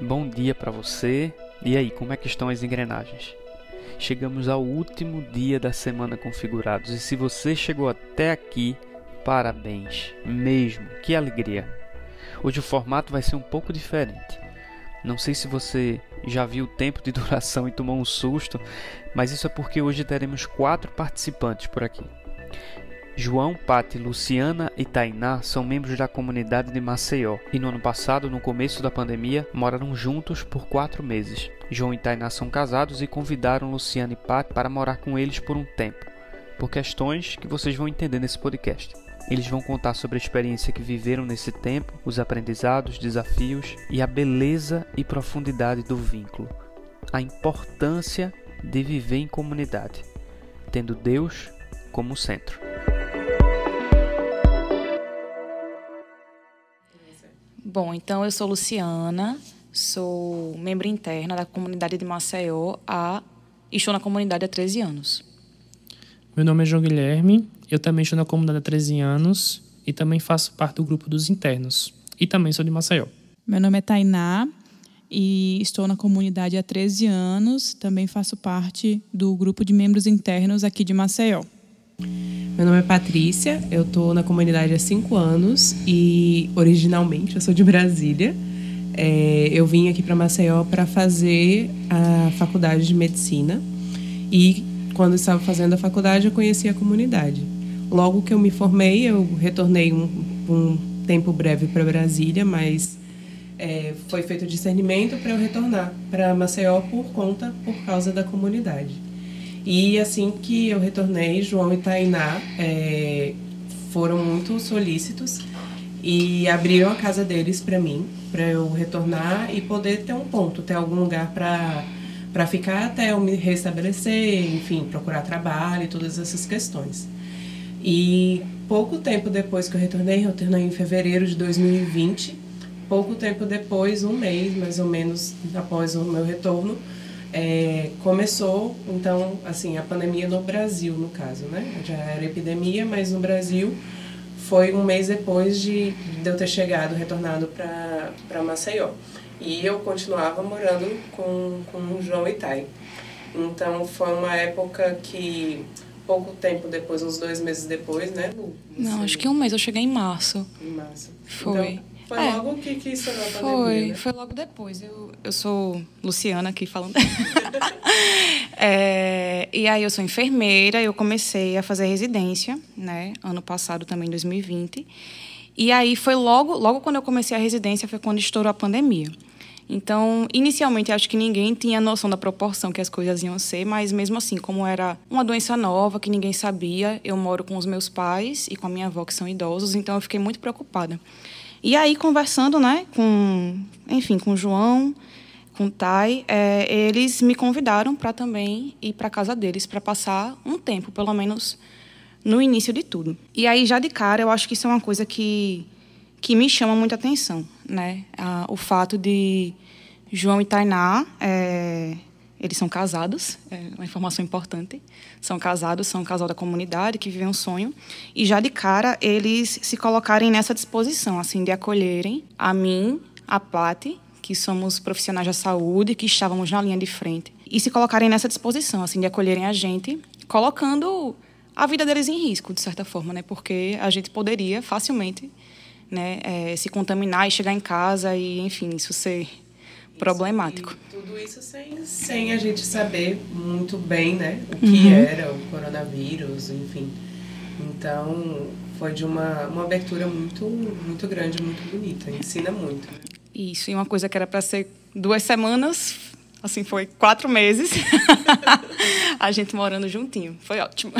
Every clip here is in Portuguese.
Bom dia para você. E aí, como é que estão as engrenagens? Chegamos ao último dia da semana configurados e se você chegou até aqui, parabéns, mesmo, que alegria. Hoje o formato vai ser um pouco diferente. Não sei se você já viu o tempo de duração e tomou um susto, mas isso é porque hoje teremos quatro participantes por aqui. João, Pati, Luciana e Tainá são membros da comunidade de Maceió e no ano passado, no começo da pandemia, moraram juntos por quatro meses. João e Tainá são casados e convidaram Luciana e Pati para morar com eles por um tempo, por questões que vocês vão entender nesse podcast. Eles vão contar sobre a experiência que viveram nesse tempo, os aprendizados, desafios e a beleza e profundidade do vínculo, a importância de viver em comunidade, tendo Deus como centro. Bom, então eu sou Luciana, sou membro interna da comunidade de Maceió há, e estou na comunidade há 13 anos. Meu nome é João Guilherme, eu também estou na comunidade há 13 anos e também faço parte do grupo dos internos. E também sou de Maceió. Meu nome é Tainá e estou na comunidade há 13 anos. Também faço parte do grupo de membros internos aqui de Maceió. Meu nome é Patrícia, eu estou na comunidade há cinco anos e originalmente eu sou de Brasília. É, eu vim aqui para Maceió para fazer a faculdade de medicina e quando estava fazendo a faculdade eu conheci a comunidade. Logo que eu me formei, eu retornei um, um tempo breve para Brasília, mas é, foi feito discernimento para eu retornar para Maceió por conta, por causa da comunidade. E assim que eu retornei, João e Tainá é, foram muito solícitos e abriram a casa deles para mim, para eu retornar e poder ter um ponto, ter algum lugar para para ficar até eu me restabelecer, enfim, procurar trabalho e todas essas questões. E pouco tempo depois que eu retornei, eu retornei em fevereiro de 2020, pouco tempo depois, um mês mais ou menos após o meu retorno, é, começou, então, assim, a pandemia no Brasil, no caso, né? Já era epidemia, mas no Brasil foi um mês depois de, de eu ter chegado, retornado para Maceió. E eu continuava morando com, com o João Itai. Então, foi uma época que, pouco tempo depois, uns dois meses depois, né? Não, acho que um mês. Eu cheguei em março. Em março. Foi. Então, foi é, logo que, que isso a Foi, né? foi logo depois. Eu, eu sou Luciana aqui falando. é, e aí eu sou enfermeira, eu comecei a fazer residência, né? Ano passado também, 2020. E aí foi logo, logo quando eu comecei a residência, foi quando estourou a pandemia. Então, inicialmente, acho que ninguém tinha noção da proporção que as coisas iam ser, mas mesmo assim, como era uma doença nova que ninguém sabia, eu moro com os meus pais e com a minha avó, que são idosos, então eu fiquei muito preocupada. E aí, conversando, né, com, enfim, com o João, com o Thay, é, eles me convidaram para também ir para casa deles para passar um tempo, pelo menos no início de tudo. E aí, já de cara, eu acho que isso é uma coisa que, que me chama muita atenção, né? o fato de João e Tainá é, eles são casados, é uma informação importante. São casados, são um casal da comunidade que vive um sonho. E já de cara, eles se colocarem nessa disposição, assim, de acolherem a mim, a Pati, que somos profissionais da saúde, que estávamos na linha de frente, e se colocarem nessa disposição, assim, de acolherem a gente, colocando a vida deles em risco, de certa forma, né? Porque a gente poderia facilmente né, é, se contaminar e chegar em casa e, enfim, isso ser problemático. E tudo isso sem, sem a gente saber muito bem, né, o que uhum. era o coronavírus, enfim. Então, foi de uma, uma abertura muito, muito grande, muito bonita. Ensina muito. Isso, e uma coisa que era para ser duas semanas, assim, foi quatro meses. a gente morando juntinho. Foi ótimo.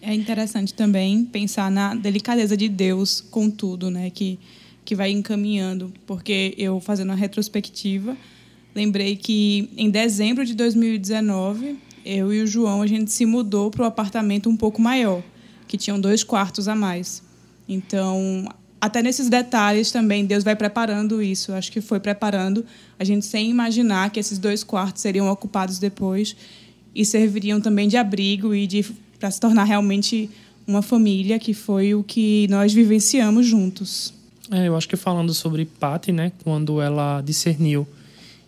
É interessante também pensar na delicadeza de Deus com tudo, né? Que, que vai encaminhando. Porque eu, fazendo uma retrospectiva, lembrei que em dezembro de 2019, eu e o João, a gente se mudou para um apartamento um pouco maior, que tinham dois quartos a mais. Então, até nesses detalhes também, Deus vai preparando isso. Acho que foi preparando a gente sem imaginar que esses dois quartos seriam ocupados depois e serviriam também de abrigo e de para se tornar realmente uma família, que foi o que nós vivenciamos juntos. É, eu acho que falando sobre Patty, né, quando ela discerniu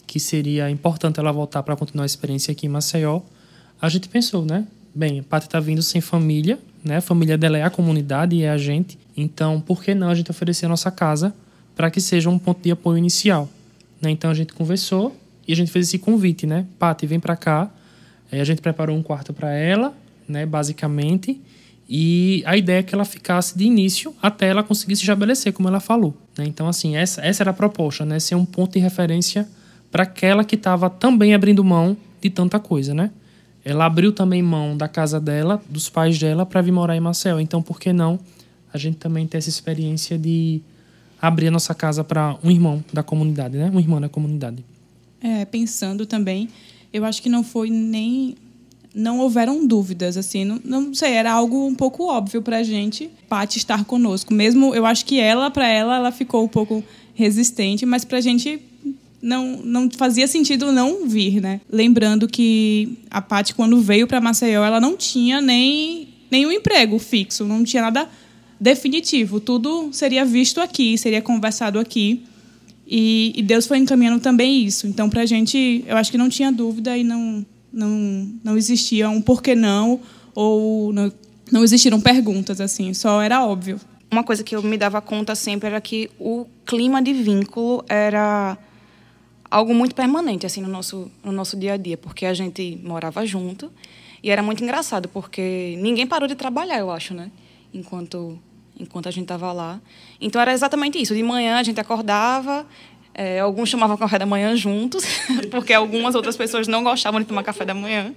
que seria importante ela voltar para continuar a experiência aqui em Maceió, a gente pensou, né? Bem, a Paty está vindo sem família, né? A família dela é a comunidade e é a gente. Então, por que não a gente oferecer a nossa casa para que seja um ponto de apoio inicial? Né? Então, a gente conversou e a gente fez esse convite, né? Paty, vem para cá. Aí a gente preparou um quarto para ela, né? Basicamente. E a ideia é que ela ficasse de início até ela conseguir se estabelecer, como ela falou. Né? Então, assim, essa, essa era a proposta, né? Ser um ponto de referência para aquela que estava também abrindo mão de tanta coisa, né? Ela abriu também mão da casa dela, dos pais dela, para vir morar em Marcel. Então, por que não a gente também ter essa experiência de abrir a nossa casa para um irmão da comunidade, né? Um irmão da comunidade. É, pensando também, eu acho que não foi nem não houveram dúvidas, assim, não, não sei, era algo um pouco óbvio para a gente, Paty estar conosco. Mesmo, eu acho que ela, para ela, ela ficou um pouco resistente, mas para a gente não, não fazia sentido não vir, né? Lembrando que a Paty, quando veio para Maceió, ela não tinha nem nenhum emprego fixo, não tinha nada definitivo. Tudo seria visto aqui, seria conversado aqui. E, e Deus foi encaminhando também isso. Então, para a gente, eu acho que não tinha dúvida e não, não, não existia um porquê não, ou não, não existiram perguntas, assim, só era óbvio. Uma coisa que eu me dava conta sempre era que o clima de vínculo era algo muito permanente assim no nosso no nosso dia a dia, porque a gente morava junto e era muito engraçado porque ninguém parou de trabalhar, eu acho, né? Enquanto enquanto a gente estava lá. Então era exatamente isso. De manhã a gente acordava, é, alguns chamavam café da manhã juntos, porque algumas outras pessoas não gostavam de tomar café da manhã.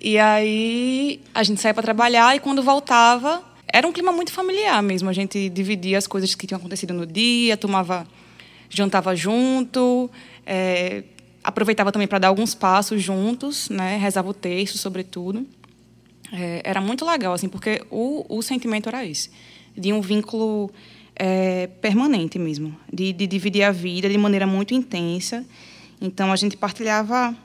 E aí a gente saía para trabalhar e quando voltava era um clima muito familiar mesmo. A gente dividia as coisas que tinham acontecido no dia, tomava jantava junto, é, aproveitava também para dar alguns passos juntos, né? Rezava o texto, sobretudo. É, era muito legal, assim, porque o, o sentimento era esse, de um vínculo é, permanente mesmo, de, de dividir a vida de maneira muito intensa. Então a gente partilhava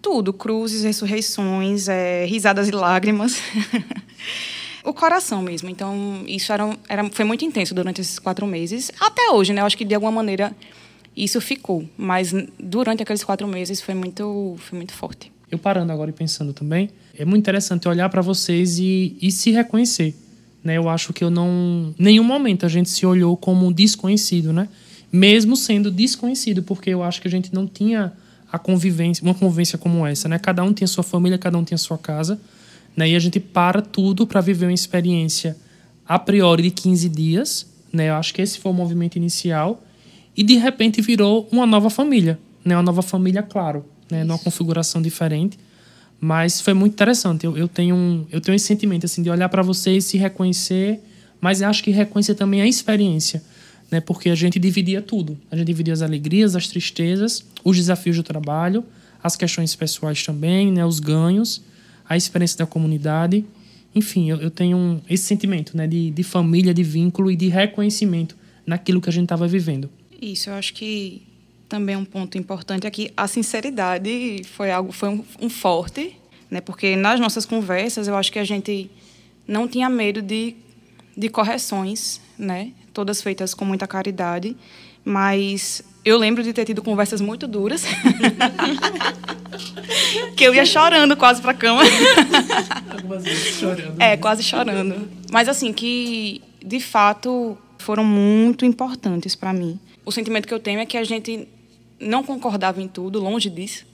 tudo, cruzes, ressurreições, é, risadas e lágrimas. o coração mesmo. Então, isso era, era, foi muito intenso durante esses quatro meses. Até hoje, né? Eu acho que, de alguma maneira, isso ficou. Mas, durante aqueles quatro meses, foi muito, foi muito forte. Eu parando agora e pensando também, é muito interessante olhar para vocês e, e se reconhecer. Né? Eu acho que eu não... Nenhum momento a gente se olhou como desconhecido, né? Mesmo sendo desconhecido, porque eu acho que a gente não tinha a convivência, uma convivência como essa, né? Cada um tinha sua família, cada um tinha sua casa né? E a gente para tudo para viver uma experiência a priori de 15 dias. Né? Eu acho que esse foi o movimento inicial. E de repente virou uma nova família. Né? Uma nova família, claro, né? numa configuração diferente. Mas foi muito interessante. Eu, eu, tenho, um, eu tenho esse sentimento assim, de olhar para vocês, se reconhecer, mas acho que reconhecer também a experiência. Né? Porque a gente dividia tudo. A gente dividia as alegrias, as tristezas, os desafios do trabalho, as questões pessoais também, né? os ganhos a experiência da comunidade. Enfim, eu, eu tenho um, esse sentimento né, de, de família, de vínculo e de reconhecimento naquilo que a gente estava vivendo. Isso, eu acho que também um ponto importante aqui, a sinceridade foi algo, foi um, um forte, né? Porque nas nossas conversas eu acho que a gente não tinha medo de, de correções, né? Todas feitas com muita caridade, mas eu lembro de ter tido conversas muito duras. que eu ia chorando quase pra cama. Algumas vezes chorando. É, quase chorando. Mas assim, que de fato foram muito importantes para mim. O sentimento que eu tenho é que a gente não concordava em tudo, longe disso,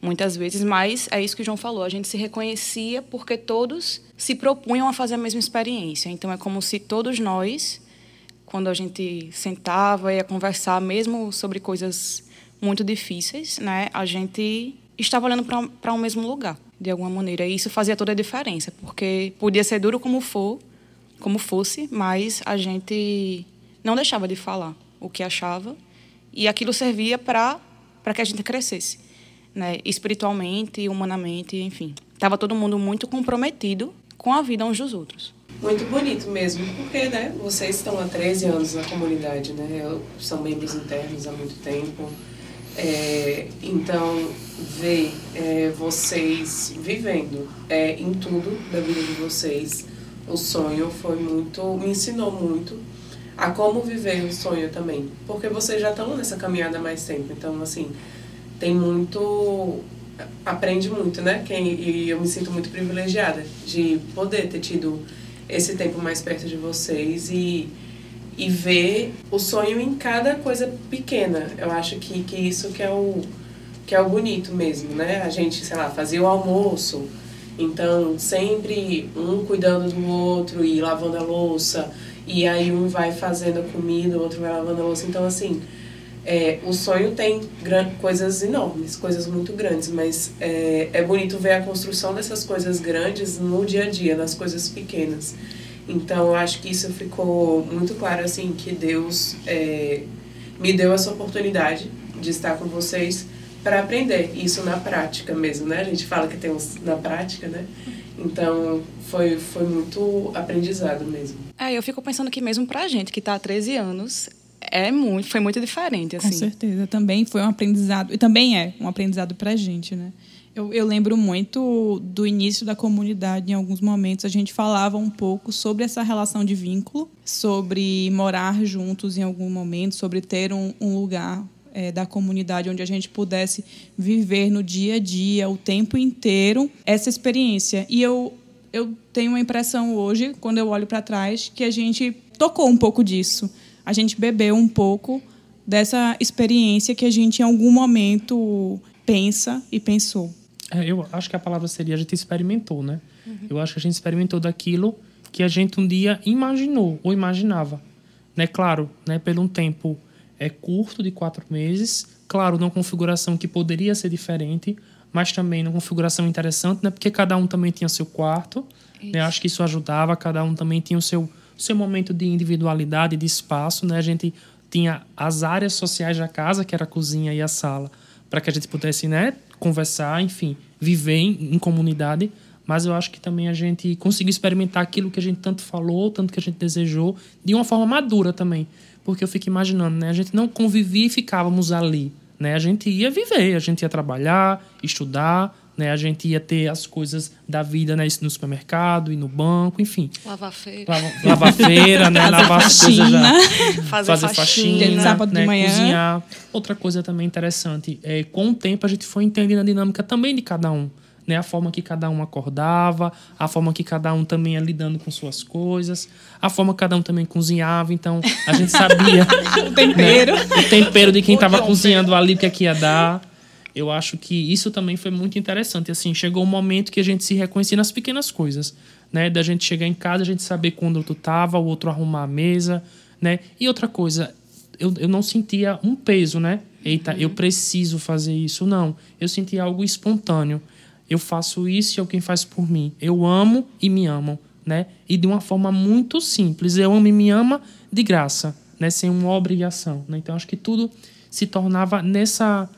muitas vezes, mas é isso que o João falou, a gente se reconhecia porque todos se propunham a fazer a mesma experiência. Então é como se todos nós quando a gente sentava e ia conversar, mesmo sobre coisas muito difíceis, né, a gente estava olhando para um mesmo lugar, de alguma maneira. E isso fazia toda a diferença, porque podia ser duro como for, como fosse, mas a gente não deixava de falar o que achava e aquilo servia para para que a gente crescesse, né, espiritualmente, humanamente, enfim. Tava todo mundo muito comprometido com a vida uns dos outros. Muito bonito mesmo, porque né, vocês estão há 13 anos na comunidade, né? São membros internos há muito tempo. É, então, ver é, vocês vivendo é, em tudo da vida de vocês, o sonho foi muito, me ensinou muito a como viver o sonho também. Porque vocês já estão nessa caminhada há mais tempo. Então, assim, tem muito. Aprende muito, né? Quem, e eu me sinto muito privilegiada de poder ter tido esse tempo mais perto de vocês e, e ver o sonho em cada coisa pequena. Eu acho que, que isso que é o que é o bonito mesmo, né? A gente, sei lá, fazia o almoço, então sempre um cuidando do outro e lavando a louça, e aí um vai fazendo a comida, o outro vai lavando a louça. Então, assim, é, o sonho tem coisas enormes, coisas muito grandes, mas é, é bonito ver a construção dessas coisas grandes no dia a dia, nas coisas pequenas. Então, eu acho que isso ficou muito claro, assim, que Deus é, me deu essa oportunidade de estar com vocês para aprender isso na prática mesmo, né? A gente fala que temos na prática, né? Então, foi, foi muito aprendizado mesmo. É, eu fico pensando que mesmo pra gente que está há 13 anos, é muito, foi muito diferente, assim. Com certeza, também foi um aprendizado, e também é um aprendizado pra gente, né? Eu, eu lembro muito do início da comunidade, em alguns momentos a gente falava um pouco sobre essa relação de vínculo, sobre morar juntos em algum momento, sobre ter um, um lugar é, da comunidade onde a gente pudesse viver no dia a dia, o tempo inteiro, essa experiência. E eu, eu tenho uma impressão hoje, quando eu olho para trás, que a gente tocou um pouco disso. A gente bebeu um pouco dessa experiência que a gente, em algum momento, pensa e pensou. É, eu acho que a palavra seria a gente experimentou, né? Uhum. Eu acho que a gente experimentou daquilo que a gente um dia imaginou ou imaginava. Né? Claro, né? pelo um tempo é curto, de quatro meses. Claro, numa configuração que poderia ser diferente, mas também numa configuração interessante, né? Porque cada um também tinha seu quarto. Né? Acho que isso ajudava, cada um também tinha o seu, seu momento de individualidade, de espaço, né? A gente tinha as áreas sociais da casa, que era a cozinha e a sala, para que a gente pudesse, né, conversar, enfim, viver em, em comunidade mas eu acho que também a gente conseguiu experimentar aquilo que a gente tanto falou, tanto que a gente desejou, de uma forma madura também porque eu fico imaginando, né? A gente não convivia e ficávamos ali, né? A gente ia viver, a gente ia trabalhar, estudar, né? A gente ia ter as coisas da vida, né? no supermercado e no banco, enfim. Lavar feira. Lava, lavar feira, né? Lavar as coisas já. Fazer, fazer faxina, faxina sábado né? de manhã. cozinhar. Outra coisa também interessante, é, com o tempo a gente foi entendendo a dinâmica também de cada um né? A forma que cada um acordava, a forma que cada um também ia lidando com suas coisas, a forma que cada um também cozinhava. Então, a gente sabia o tempero, né? o tempero de quem estava cozinhando ali o que, é que ia dar. Eu acho que isso também foi muito interessante. Assim, chegou um momento que a gente se reconhecia nas pequenas coisas, né? Da gente chegar em casa, a gente saber quando outro tava, o outro arrumar a mesa, né? E outra coisa, eu, eu não sentia um peso, né? Eita, eu preciso fazer isso. Não. Eu sentia algo espontâneo eu faço isso e alguém faz por mim. Eu amo e me amam, né? E de uma forma muito simples. Eu amo e me ama de graça, né? Sem uma obrigação. Né? Então, acho que tudo se tornava nessa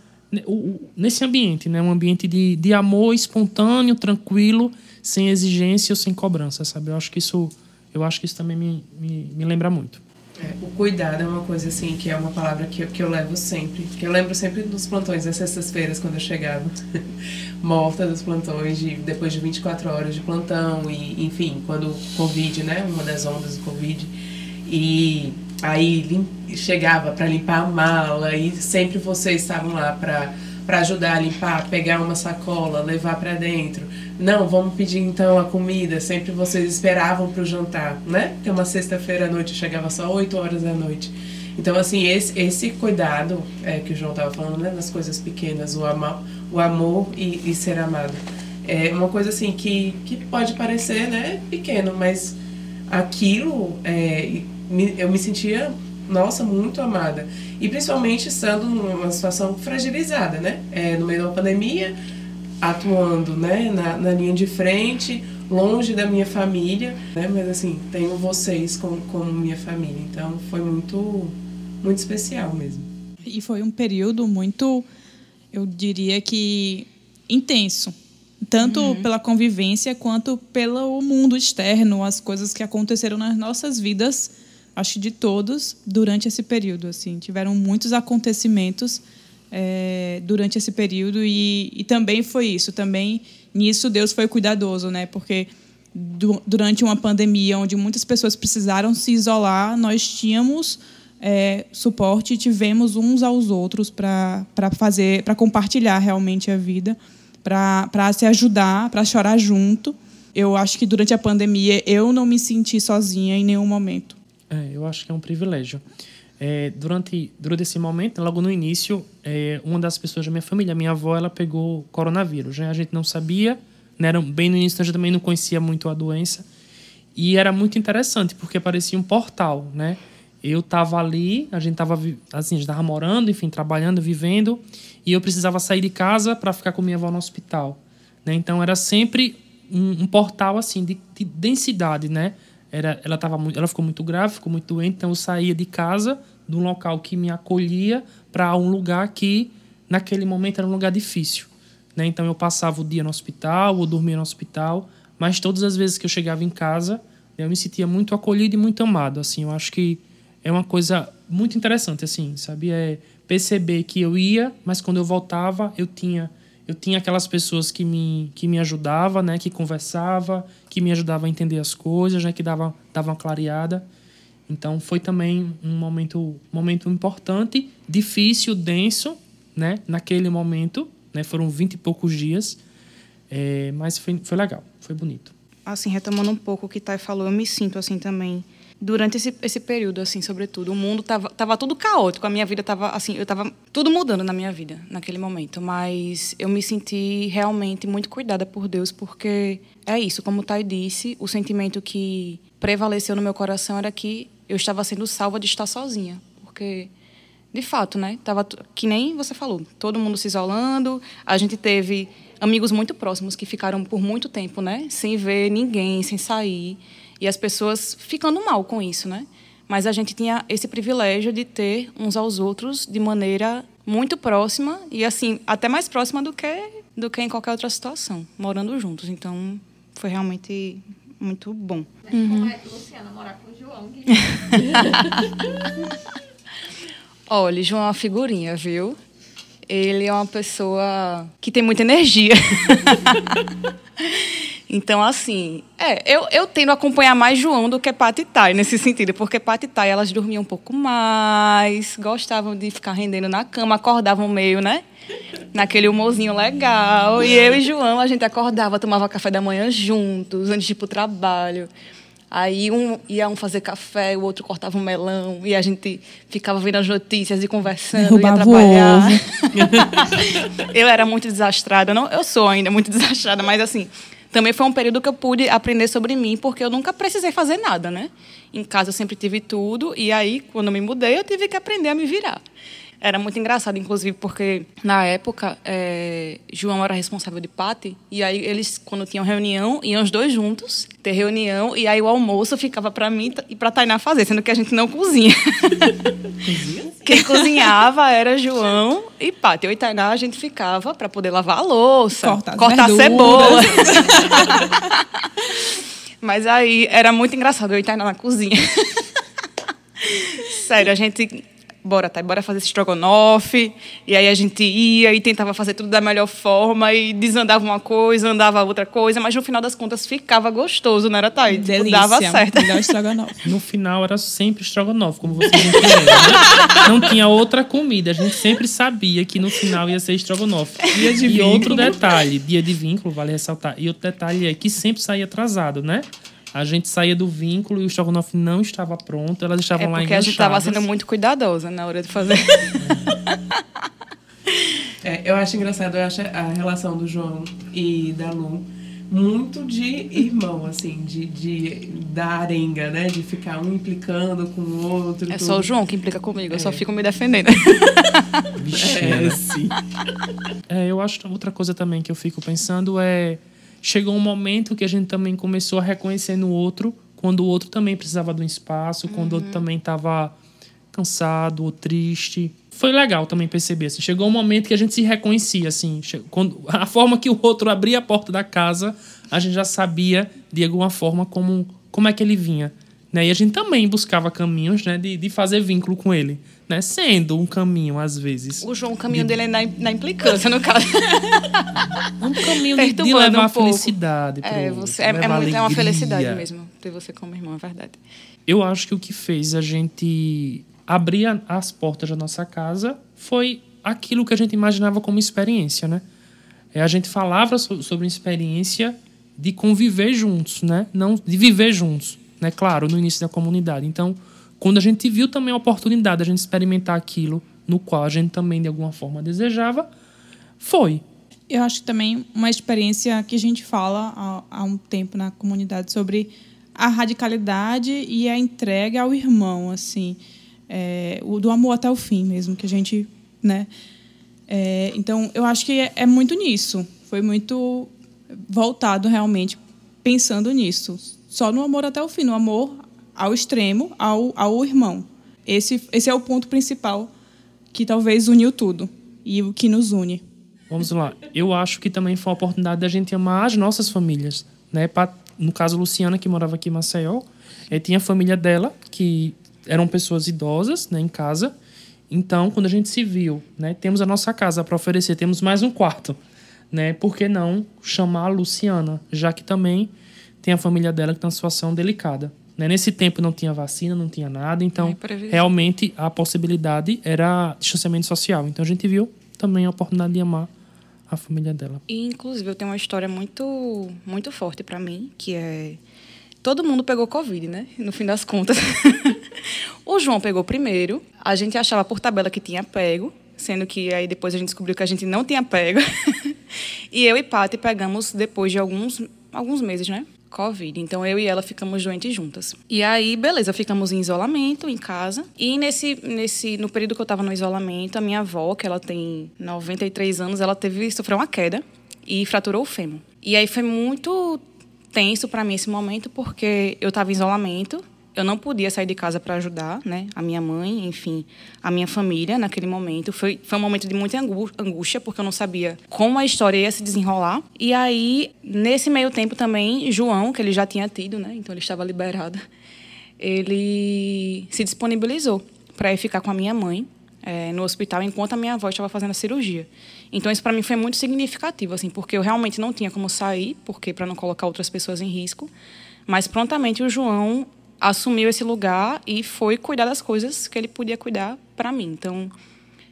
nesse ambiente, né? Um ambiente de, de amor espontâneo, tranquilo, sem exigência ou sem cobrança, sabe? Eu acho que isso, eu acho que isso também me, me, me lembra muito. É, o cuidado é uma coisa assim que é uma palavra que eu, que eu levo sempre. Que eu lembro sempre dos plantões das sextas-feiras quando eu chegava. Morta dos plantões, de, depois de 24 horas de plantão, e enfim, quando o Covid, né? Uma das ondas do Covid. E aí lim, chegava para limpar a mala, e sempre vocês estavam lá para para ajudar a limpar, pegar uma sacola, levar para dentro. Não, vamos pedir então a comida. Sempre vocês esperavam para o jantar, né? Porque uma sexta-feira à noite chegava só 8 horas da noite. Então, assim, esse, esse cuidado é, que o João estava falando, né? Das coisas pequenas, o, ama, o amor e, e ser amado. É uma coisa, assim, que, que pode parecer, né? Pequeno, mas aquilo, é, eu me sentia nossa, muito amada. E principalmente estando numa situação fragilizada, né? É, no meio uma pandemia, atuando né, na, na linha de frente, longe da minha família, né? Mas assim, tenho vocês como, como minha família. Então foi muito, muito especial mesmo. E foi um período muito, eu diria que intenso. Tanto uhum. pela convivência quanto pelo mundo externo, as coisas que aconteceram nas nossas vidas acho de todos durante esse período assim tiveram muitos acontecimentos é, durante esse período e, e também foi isso também nisso Deus foi cuidadoso né porque du durante uma pandemia onde muitas pessoas precisaram se isolar, nós tínhamos é, suporte, tivemos uns aos outros para fazer, para compartilhar realmente a vida, para se ajudar, para chorar junto. Eu acho que durante a pandemia eu não me senti sozinha em nenhum momento. É, eu acho que é um privilégio. É, durante, durante esse momento, logo no início, é, uma das pessoas da minha família, minha avó, ela pegou coronavírus. Né? A gente não sabia, né? Era bem no início, a gente também não conhecia muito a doença. E era muito interessante, porque parecia um portal, né? Eu estava ali, a gente estava assim, morando, enfim, trabalhando, vivendo, e eu precisava sair de casa para ficar com minha avó no hospital, né? Então era sempre um, um portal assim de, de, densidade, né? Era, ela tava muito, ela ficou muito grave, ficou muito doente, então eu saía de casa, de um local que me acolhia, para um lugar que naquele momento era um lugar difícil, né? Então eu passava o dia no hospital ou dormia no hospital, mas todas as vezes que eu chegava em casa, eu me sentia muito acolhido e muito amado, assim. Eu acho que é uma coisa muito interessante, assim, sabe? É perceber que eu ia, mas quando eu voltava, eu tinha eu tinha aquelas pessoas que me, que me ajudavam, né? Que conversava, que me ajudavam a entender as coisas, né? Que davam dava uma clareada. Então, foi também um momento, momento importante, difícil, denso, né? Naquele momento, né? Foram vinte e poucos dias, é, mas foi, foi legal, foi bonito. Assim, retomando um pouco o que Thay falou, eu me sinto assim também durante esse, esse período, assim, sobretudo. O mundo tava, tava tudo caótico, a minha vida tava, assim, eu tava tudo mudando na minha vida naquele momento, mas eu me senti realmente muito cuidada por Deus, porque é isso, como o Thay disse, o sentimento que prevaleceu no meu coração era que eu estava sendo salva de estar sozinha, porque de fato, né? Tava que nem você falou, todo mundo se isolando, a gente teve amigos muito próximos que ficaram por muito tempo, né, sem ver ninguém, sem sair. E as pessoas ficando mal com isso, né? Mas a gente tinha esse privilégio de ter uns aos outros de maneira muito próxima e assim, até mais próxima do que do que em qualquer outra situação, morando juntos. Então, foi realmente muito bom. Uhum. é Luciana morar com o João? Olha, João é uma figurinha, viu? Ele é uma pessoa que tem muita energia. Então, assim, é, eu, eu tendo a acompanhar mais João do que Pati Tai, nesse sentido, porque Pati Tai, elas dormiam um pouco mais, gostavam de ficar rendendo na cama, acordavam meio, né? Naquele humorzinho legal. E eu e João, a gente acordava, tomava café da manhã juntos, antes de ir pro trabalho. Aí um ia um fazer café, o outro cortava um melão, e a gente ficava vendo as notícias e conversando, Derrubava ia trabalhar. eu era muito desastrada, não, eu sou ainda muito desastrada, mas assim, também foi um período que eu pude aprender sobre mim, porque eu nunca precisei fazer nada, né? Em casa eu sempre tive tudo, e aí, quando eu me mudei, eu tive que aprender a me virar. Era muito engraçado, inclusive, porque na época é, João era responsável de Pati, e aí eles, quando tinham reunião, iam os dois juntos ter reunião, e aí o almoço ficava para mim e para Tainá fazer, sendo que a gente não cozinha. Quem cozinhava era João e Pati. Eu e Tainá a gente ficava para poder lavar a louça, cortar, cortar cebola. Mas aí era muito engraçado eu e Tainá na cozinha. Sério, a gente bora, tá, bora fazer esse estrogonofe. E aí a gente ia e tentava fazer tudo da melhor forma e desandava uma coisa, andava outra coisa, mas no final das contas ficava gostoso, não era, Thay? Tipo, Delícia, dava certo. Melhor estrogonofe. No final era sempre estrogonofe, como vocês entenderam. Né? Não tinha outra comida, a gente sempre sabia que no final ia ser estrogonofe. Dia de e vínculo. outro detalhe, dia de vínculo, vale ressaltar. E outro detalhe é que sempre saía atrasado, né? A gente saía do vínculo e o estrogonofe não estava pronto, elas estavam é lá enganchadas. porque a gente estava sendo muito cuidadosa na hora de fazer. é, eu acho engraçado, eu acho a relação do João e da Lu muito de irmão, assim, de, de da arenga, né? De ficar um implicando com o outro. É tudo. só o João que implica comigo, é. eu só é. fico me defendendo. Vixe, é, sim. É, eu acho outra coisa também que eu fico pensando é chegou um momento que a gente também começou a reconhecer no outro quando o outro também precisava de um espaço, quando uhum. o outro uhum. também estava cansado ou triste. Foi legal também perceber. Assim, chegou um momento que a gente se reconhecia. Assim, quando, a forma que o outro abria a porta da casa, a gente já sabia, de alguma forma, como, como é que ele vinha. Né? E a gente também buscava caminhos né, de, de fazer vínculo com ele. Né? Sendo um caminho, às vezes. O João, o caminho dele é na, na implicância, no caso. Um caminho de, de levar um a felicidade. É, outro, você, é, é, muito- é uma felicidade mesmo ter você como irmão, é verdade. Eu acho que o que fez a gente abrir a- as portas da nossa casa foi aquilo que a gente imaginava como experiência, né? É, a gente falava so- sobre experiência de conviver juntos, né? Não de viver juntos, né? Claro, no início da comunidade. Então, quando a gente viu também a oportunidade de a gente experimentar aquilo no qual a gente também de alguma forma desejava, foi. Eu acho que também uma experiência que a gente fala há, há um tempo na comunidade sobre a radicalidade e a entrega ao irmão, assim, é, o do amor até o fim mesmo, que a gente, né? É, então, eu acho que é, é muito nisso. Foi muito voltado realmente pensando nisso. Só no amor até o fim, no amor ao extremo, ao, ao irmão. Esse, esse é o ponto principal que talvez uniu tudo e o que nos une. Vamos lá. Eu acho que também foi uma oportunidade da gente amar as nossas famílias, né? Pa- No caso, Luciana, que morava aqui em Maceió, eh, tinha a família dela, que eram pessoas idosas, né, em casa. Então, quando a gente se viu, né, temos a nossa casa para oferecer, temos mais um quarto, né? Por que não chamar a Luciana, já que também tem a família dela que está em situação delicada. Né? Nesse tempo não tinha vacina, não tinha nada, então realmente a possibilidade era distanciamento social. Então a gente viu também a oportunidade de amar a família dela. E, inclusive, eu tenho uma história muito, muito forte pra mim, que é... Todo mundo pegou Covid, né? No fim das contas. o João pegou primeiro. A gente achava por tabela que tinha pego, sendo que aí depois a gente descobriu que a gente não tinha pego. e eu e Paty pegamos depois de alguns, alguns meses, né? Covid. Então eu e ela ficamos doentes juntas. E aí, beleza, ficamos em isolamento em casa. E nesse, nesse no período que eu estava no isolamento, a minha avó, que ela tem 93 anos, ela teve sofreu uma queda e fraturou o fêmur. E aí foi muito tenso para mim esse momento porque eu estava em isolamento, eu não podia sair de casa para ajudar, né, a minha mãe, enfim, a minha família naquele momento. Foi, foi um momento de muita angú- angústia, porque eu não sabia como a história ia se desenrolar. E aí, nesse meio tempo também, João, que ele já tinha tido, né, então ele estava liberado, ele se disponibilizou para ir ficar com a minha mãe eh, no hospital enquanto a minha avó estava fazendo a cirurgia. Então isso para mim foi muito significativo, assim, porque eu realmente não tinha como sair, porque para não colocar outras pessoas em risco. Mas prontamente o João assumiu esse lugar e foi cuidar das coisas que ele podia cuidar para mim. Então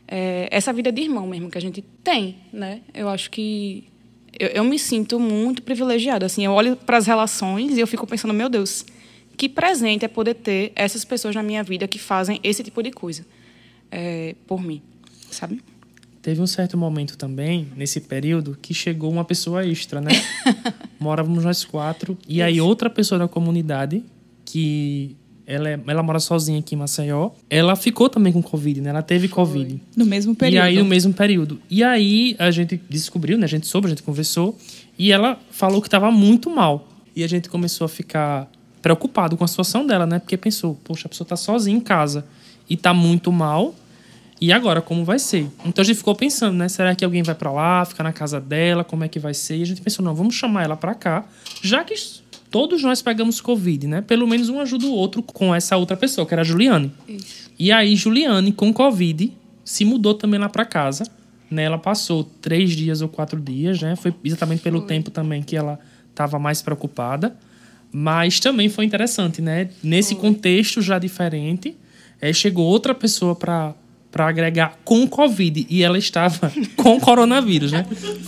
é, essa vida de irmão mesmo que a gente tem, né? Eu acho que eu, eu me sinto muito privilegiada. Assim, eu olho para as relações e eu fico pensando, meu Deus, que presente é poder ter essas pessoas na minha vida que fazem esse tipo de coisa é, por mim, sabe? Teve um certo momento também, nesse período, que chegou uma pessoa extra, né? Morávamos nós quatro. E aí outra pessoa da comunidade, que ela, é- ela mora sozinha aqui em Maceió, ela ficou também com Covid, né? Ela teve Covid. No mesmo E período. aí, no mesmo período. E aí, a gente descobriu, né? A gente soube, a gente conversou. E ela falou que estava muito mal. E a gente começou a ficar preocupado com a situação dela, né? Porque pensou, poxa, a pessoa tá sozinha em casa e tá muito mal. E agora, como vai ser? Então a gente ficou pensando, né? Será que alguém vai para lá, ficar na casa dela? Como é que vai ser? E a gente pensou, não, vamos chamar ela para cá, já que todos nós pegamos Covid, né? Pelo menos um ajuda o outro com essa outra pessoa, que era a Juliane. Isso. E aí, Juliane, com Covid, se mudou também lá para casa. Né? Ela passou três dias ou quatro dias, né? Foi exatamente pelo tempo também que ela estava mais preocupada. Mas também foi interessante, né? Nesse contexto já diferente, eh, chegou outra pessoa para para agregar com Covid e ela estava com coronavírus, né?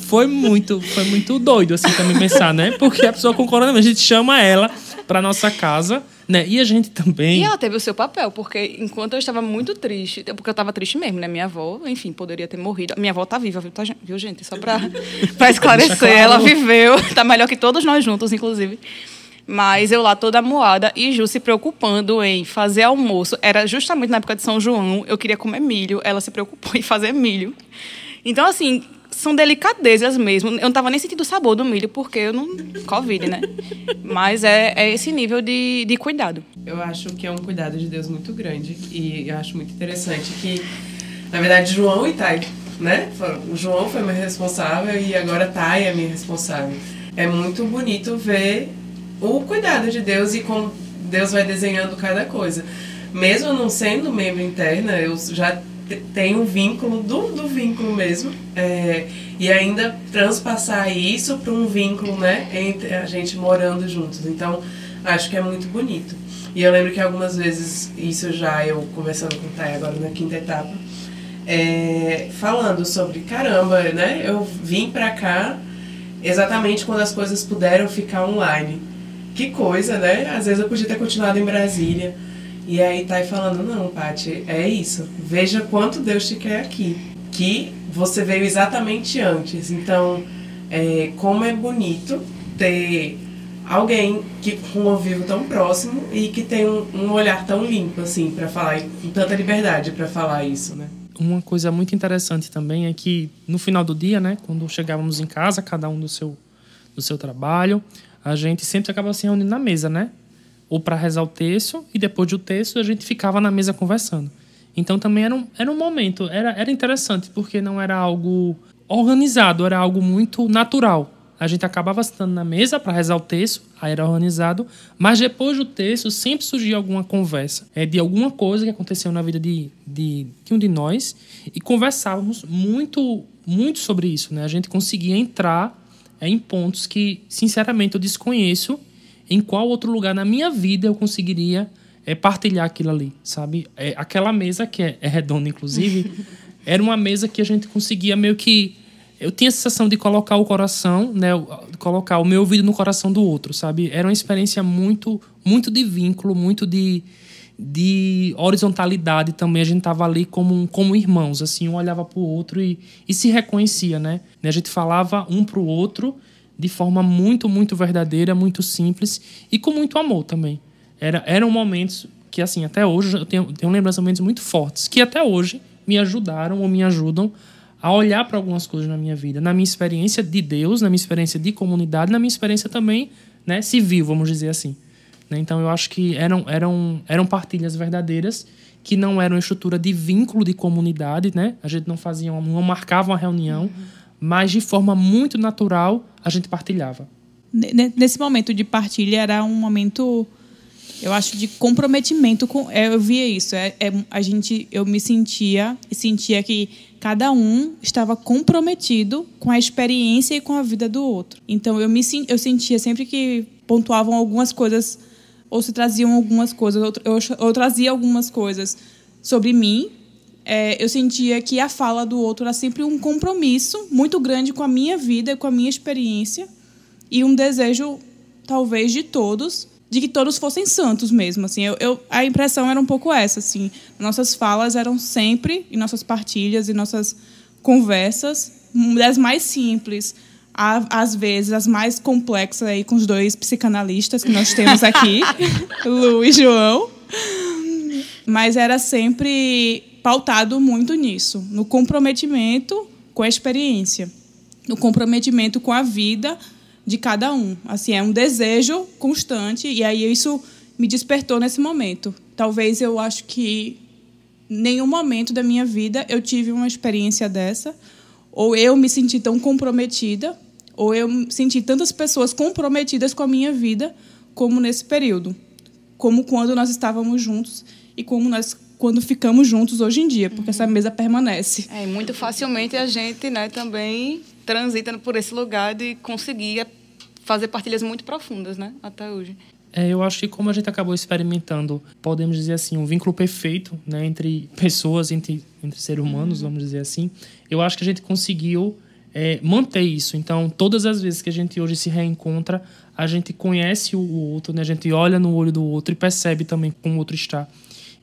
Foi muito, foi muito doido assim também pensar, né? Porque a pessoa com coronavírus, a gente chama ela para nossa casa, né? E a gente também E ela teve o seu papel, porque enquanto eu estava muito triste, porque eu estava triste mesmo, né? Minha avó, enfim, poderia ter morrido. Minha avó tá viva, viu, tá, viu gente? Só para para esclarecer, claro. ela viveu, tá melhor que todos nós juntos, inclusive. Mas eu lá toda moada e Ju se preocupando em fazer almoço. Era justamente na época de São João, eu queria comer milho, ela se preocupou em fazer milho. Então, assim, são delicadezas mesmo. Eu não tava nem sentindo o sabor do milho, porque eu não. Covid, né? Mas é, é esse nível de, de cuidado. Eu acho que é um cuidado de Deus muito grande e eu acho muito interessante que, na verdade, João e Thay, né? O João foi meu responsável e agora Thay é minha responsável. É muito bonito ver o cuidado de Deus e como Deus vai desenhando cada coisa. Mesmo não sendo membro interna, eu já tenho um vínculo do, do vínculo mesmo. É, e ainda transpassar isso para um vínculo, né, entre a gente morando juntos. Então, acho que é muito bonito. E eu lembro que algumas vezes, isso já eu conversando com o Thay agora na quinta etapa, é, falando sobre caramba, né? Eu vim pra cá exatamente quando as coisas puderam ficar online. Que coisa, né? Às vezes eu podia ter continuado em Brasília. E aí Thay falando, não, Paty, é isso. Veja quanto Deus te quer aqui. Que você veio exatamente antes. Então, é, como é bonito ter alguém que com um ouvido tão próximo e que tem um, um olhar tão limpo assim para falar com tanta liberdade para falar isso, né? Uma coisa muito interessante também é que no final do dia, né, quando chegávamos em casa, cada um do seu do seu trabalho, a gente sempre acaba se reunindo na mesa, né? Ou para rezar o texto e depois do texto a gente ficava na mesa conversando. Então também era um, era um momento, era, era interessante porque não era algo organizado, era algo muito natural a gente acabava sentando na mesa para rezar o texto, aí era organizado, mas depois do texto sempre surgia alguma conversa é, de alguma coisa que aconteceu na vida de, de, de um de nós e conversávamos muito, muito sobre isso. Né? A gente conseguia entrar é, em pontos que, sinceramente, eu desconheço em qual outro lugar na minha vida eu conseguiria é, partilhar aquilo ali, sabe? É, aquela mesa, que é, é redonda, inclusive, era uma mesa que a gente conseguia meio que eu tinha a sensação de colocar o coração, né, colocar o meu ouvido no coração do outro, sabe? Era uma experiência muito, muito de vínculo, muito de, de horizontalidade também. A gente tava ali como, como irmãos, assim, um olhava para o outro e, e se reconhecia, né? A gente falava um para o outro de forma muito, muito verdadeira, muito simples e com muito amor também. Era, eram momentos que, assim, até hoje eu tenho, tenho lembranças muito fortes, que até hoje me ajudaram ou me ajudam a olhar para algumas coisas na minha vida, na minha experiência de Deus, na minha experiência de comunidade, na minha experiência também né, civil, vamos dizer assim. Né? Então eu acho que eram, eram, eram partilhas verdadeiras que não eram estrutura de vínculo de comunidade, né? A gente não fazia, uma, não marcava uma reunião, uhum. mas de forma muito natural a gente partilhava. Nesse momento de partilha era um momento eu acho de comprometimento com é, eu via isso é, é, a gente eu me sentia e sentia que cada um estava comprometido com a experiência e com a vida do outro então eu me eu sentia sempre que pontuavam algumas coisas ou se traziam algumas coisas eu, eu trazia algumas coisas sobre mim é, eu sentia que a fala do outro era sempre um compromisso muito grande com a minha vida com a minha experiência e um desejo talvez de todos de que todos fossem santos mesmo, assim. Eu, eu, a impressão era um pouco essa, assim. Nossas falas eram sempre, e nossas partilhas e nossas conversas, das mais simples, às vezes as mais complexas aí com os dois psicanalistas que nós temos aqui, Lu e João. Mas era sempre pautado muito nisso, no comprometimento com a experiência, no comprometimento com a vida de cada um. Assim, é um desejo constante e aí isso me despertou nesse momento. Talvez eu acho que nenhum momento da minha vida eu tive uma experiência dessa, ou eu me senti tão comprometida, ou eu senti tantas pessoas comprometidas com a minha vida como nesse período, como quando nós estávamos juntos e como nós quando ficamos juntos hoje em dia, porque uhum. essa mesa permanece. É, muito facilmente a gente, né, também transita por esse lugar de conseguir fazer partilhas muito profundas, né, até hoje. É, eu acho que como a gente acabou experimentando, podemos dizer assim, um vínculo perfeito né, entre pessoas, entre, entre seres humanos, uhum. vamos dizer assim, eu acho que a gente conseguiu é, manter isso. Então, todas as vezes que a gente hoje se reencontra, a gente conhece o outro, né? a gente olha no olho do outro e percebe também como o outro está.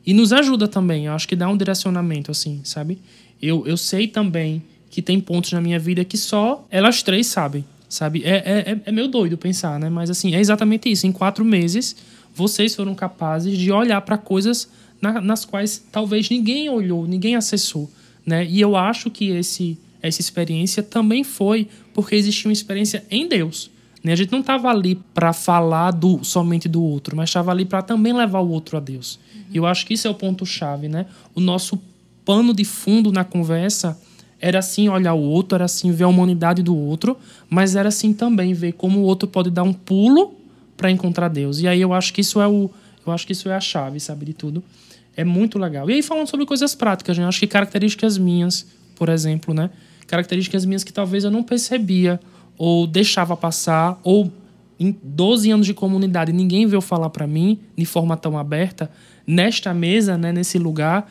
E nos ajuda também, eu acho que dá um direcionamento, assim, sabe? Eu, eu sei também que tem pontos na minha vida que só elas três sabem, sabe? É, é, é meio doido pensar, né? Mas assim, é exatamente isso. Em quatro meses, vocês foram capazes de olhar para coisas na, nas quais talvez ninguém olhou, ninguém acessou, né? E eu acho que esse essa experiência também foi porque existia uma experiência em Deus. Né? A gente não estava ali para falar do somente do outro, mas estava ali para também levar o outro a Deus. Uhum. E eu acho que isso é o ponto chave, né? O nosso pano de fundo na conversa era assim olhar o outro, era assim ver a humanidade do outro, mas era assim também ver como o outro pode dar um pulo para encontrar Deus. E aí eu acho que isso é o Eu acho que isso é a chave, sabe, de tudo. É muito legal. E aí, falando sobre coisas práticas, né? eu acho que características minhas, por exemplo, né? Características minhas que talvez eu não percebia, ou deixava passar, ou em 12 anos de comunidade ninguém veio falar para mim de forma tão aberta. Nesta mesa, né, nesse lugar,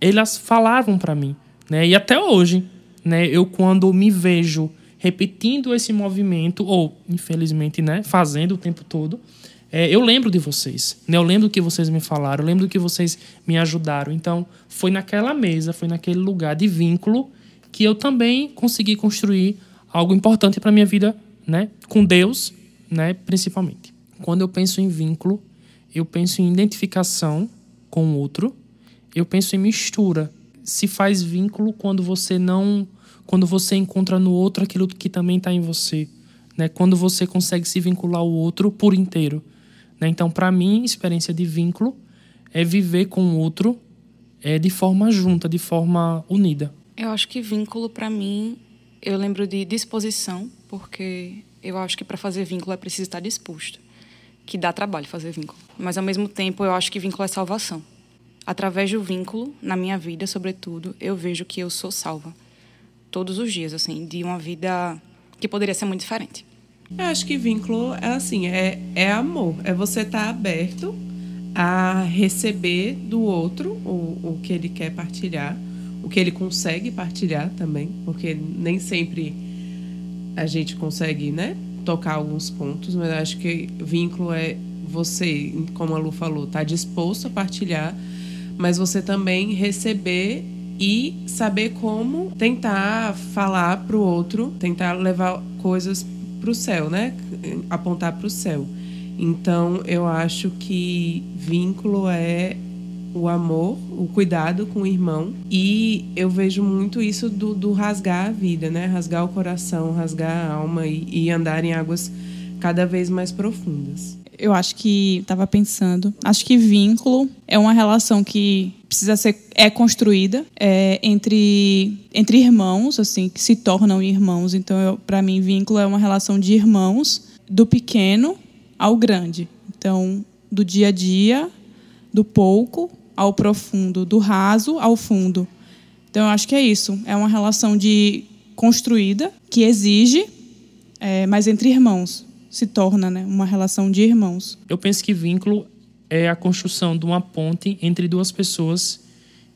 elas falavam para mim. Né? E até hoje, né, eu quando me vejo repetindo esse movimento, ou infelizmente né, fazendo o tempo todo, é, eu lembro de vocês, né? Eu lembro que vocês me falaram, eu lembro que vocês me ajudaram. Então, foi naquela mesa, foi naquele lugar de vínculo que eu também consegui construir algo importante para minha vida, né? Com Deus, né? Principalmente. Quando eu penso em vínculo, eu penso em identificação com o outro, eu penso em mistura. Se faz vínculo quando você não, quando você encontra no outro aquilo que também está em você, né? Quando você consegue se vincular ao outro por inteiro. Né? Então, para mim, experiência de vínculo é viver com o outro é, de forma junta, de forma unida. Eu acho que vínculo, para mim, eu lembro de disposição, porque eu acho que para fazer vínculo é preciso estar disposto, que dá trabalho fazer vínculo. Mas, ao mesmo tempo, eu acho que vínculo é salvação. Através do vínculo, na minha vida, sobretudo, eu vejo que eu sou salva. Todos os dias, assim, de uma vida que poderia ser muito diferente. Eu acho que vínculo é assim, é, é amor. É você estar tá aberto a receber do outro o, o que ele quer partilhar, o que ele consegue partilhar também, porque nem sempre a gente consegue, né, tocar alguns pontos, mas acho que vínculo é você, como a Lu falou, estar tá disposto a partilhar, mas você também receber e saber como tentar falar para o outro, tentar levar coisas para o céu, né? Apontar para o céu. Então, eu acho que vínculo é o amor, o cuidado com o irmão. E eu vejo muito isso do, do rasgar a vida, né? Rasgar o coração, rasgar a alma e, e andar em águas cada vez mais profundas. Eu acho que estava pensando, acho que vínculo é uma relação que precisa ser é construída é, entre entre irmãos, assim, que se tornam irmãos. Então, para mim, vínculo é uma relação de irmãos do pequeno ao grande. Então, do dia a dia, do pouco ao profundo, do raso ao fundo. Então, eu acho que é isso. É uma relação de construída que exige, é, mas entre irmãos se torna né, uma relação de irmãos. Eu penso que vínculo é a construção de uma ponte entre duas pessoas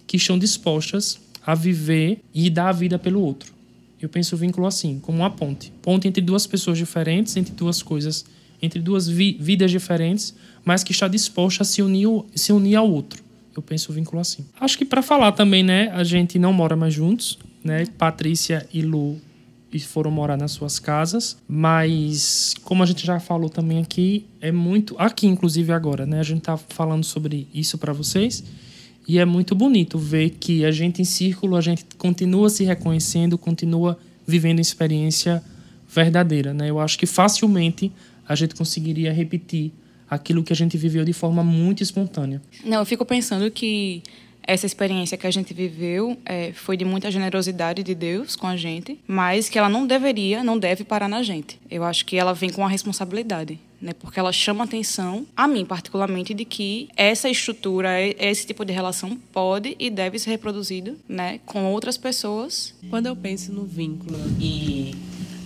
que estão dispostas a viver e dar a vida pelo outro. Eu penso o vínculo assim, como uma ponte. Ponte entre duas pessoas diferentes, entre duas coisas, entre duas vi vidas diferentes, mas que está disposta a se unir, se unir ao outro. Eu penso o vínculo assim. Acho que para falar também, né, a gente não mora mais juntos, né? Patrícia e Lu e foram morar nas suas casas, mas como a gente já falou também aqui, é muito aqui inclusive agora, né? A gente tá falando sobre isso para vocês e é muito bonito ver que a gente em círculo, a gente continua se reconhecendo, continua vivendo experiência verdadeira, né? Eu acho que facilmente a gente conseguiria repetir aquilo que a gente viveu de forma muito espontânea. Não, eu fico pensando que essa experiência que a gente viveu é, foi de muita generosidade de Deus com a gente, mas que ela não deveria, não deve parar na gente. Eu acho que ela vem com uma responsabilidade. Né, porque ela chama atenção, a mim particularmente, de que essa estrutura, esse tipo de relação pode e deve ser reproduzido né, com outras pessoas. Quando eu penso no vínculo e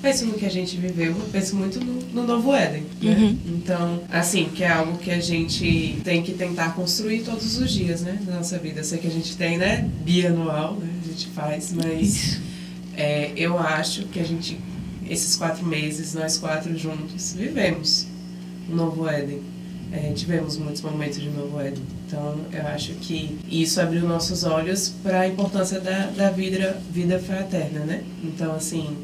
penso no que a gente viveu, eu penso muito no, no novo Éden. Né? Uhum. Então, assim, que é algo que a gente tem que tentar construir todos os dias, né? Na nossa vida. Eu sei que a gente tem, né? Bianual, né? A gente faz, mas é, eu acho que a gente, esses quatro meses, nós quatro juntos, vivemos um novo Éden. É, tivemos muitos momentos de novo Éden. Então, eu acho que isso abriu nossos olhos para a importância da, da vida, vida fraterna, né? Então, assim,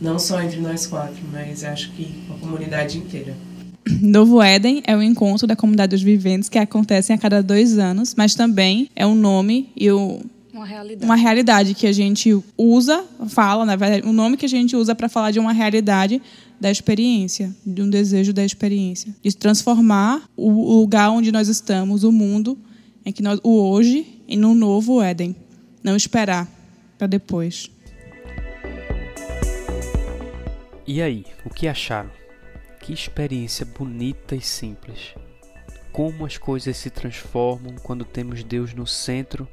não só entre nós quatro, mas acho que a comunidade inteira. Novo Éden é o encontro da comunidade dos viventes que acontecem a cada dois anos, mas também é um nome e o, uma realidade. uma realidade que a gente usa, fala, na verdade, o um nome que a gente usa para falar de uma realidade da experiência, de um desejo da experiência, de transformar o lugar onde nós estamos, o mundo em que nós, o hoje, em um novo Éden, não esperar para depois. E aí, o que acharam? Que experiência bonita e simples. como as coisas se transformam quando temos Deus no centro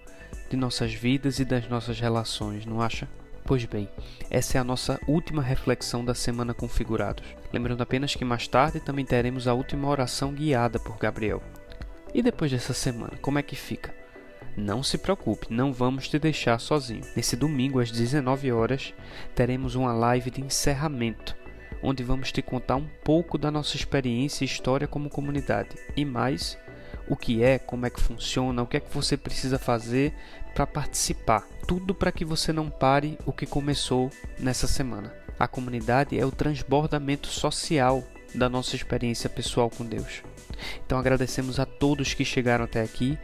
de nossas vidas e das nossas relações, não acha? Pois bem, essa é a nossa última reflexão da semana Configurados. Lembrando apenas que mais tarde também teremos a última oração guiada por Gabriel. E depois dessa semana, como é que fica? Não se preocupe, não vamos te deixar sozinho. Nesse domingo às 19 horas, teremos uma live de encerramento onde vamos te contar um pouco da nossa experiência e história como comunidade e mais o que é, como é que funciona, o que é que você precisa fazer para participar. Tudo para que você não pare o que começou nessa semana. A comunidade é o transbordamento social da nossa experiência pessoal com Deus. Então agradecemos a todos que chegaram até aqui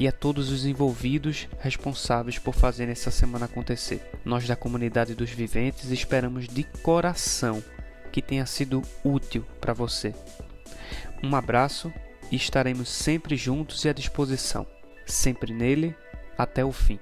e a todos os envolvidos responsáveis por fazer essa semana acontecer. Nós da comunidade dos viventes esperamos de coração que tenha sido útil para você. Um abraço e estaremos sempre juntos e à disposição, sempre nele até o fim.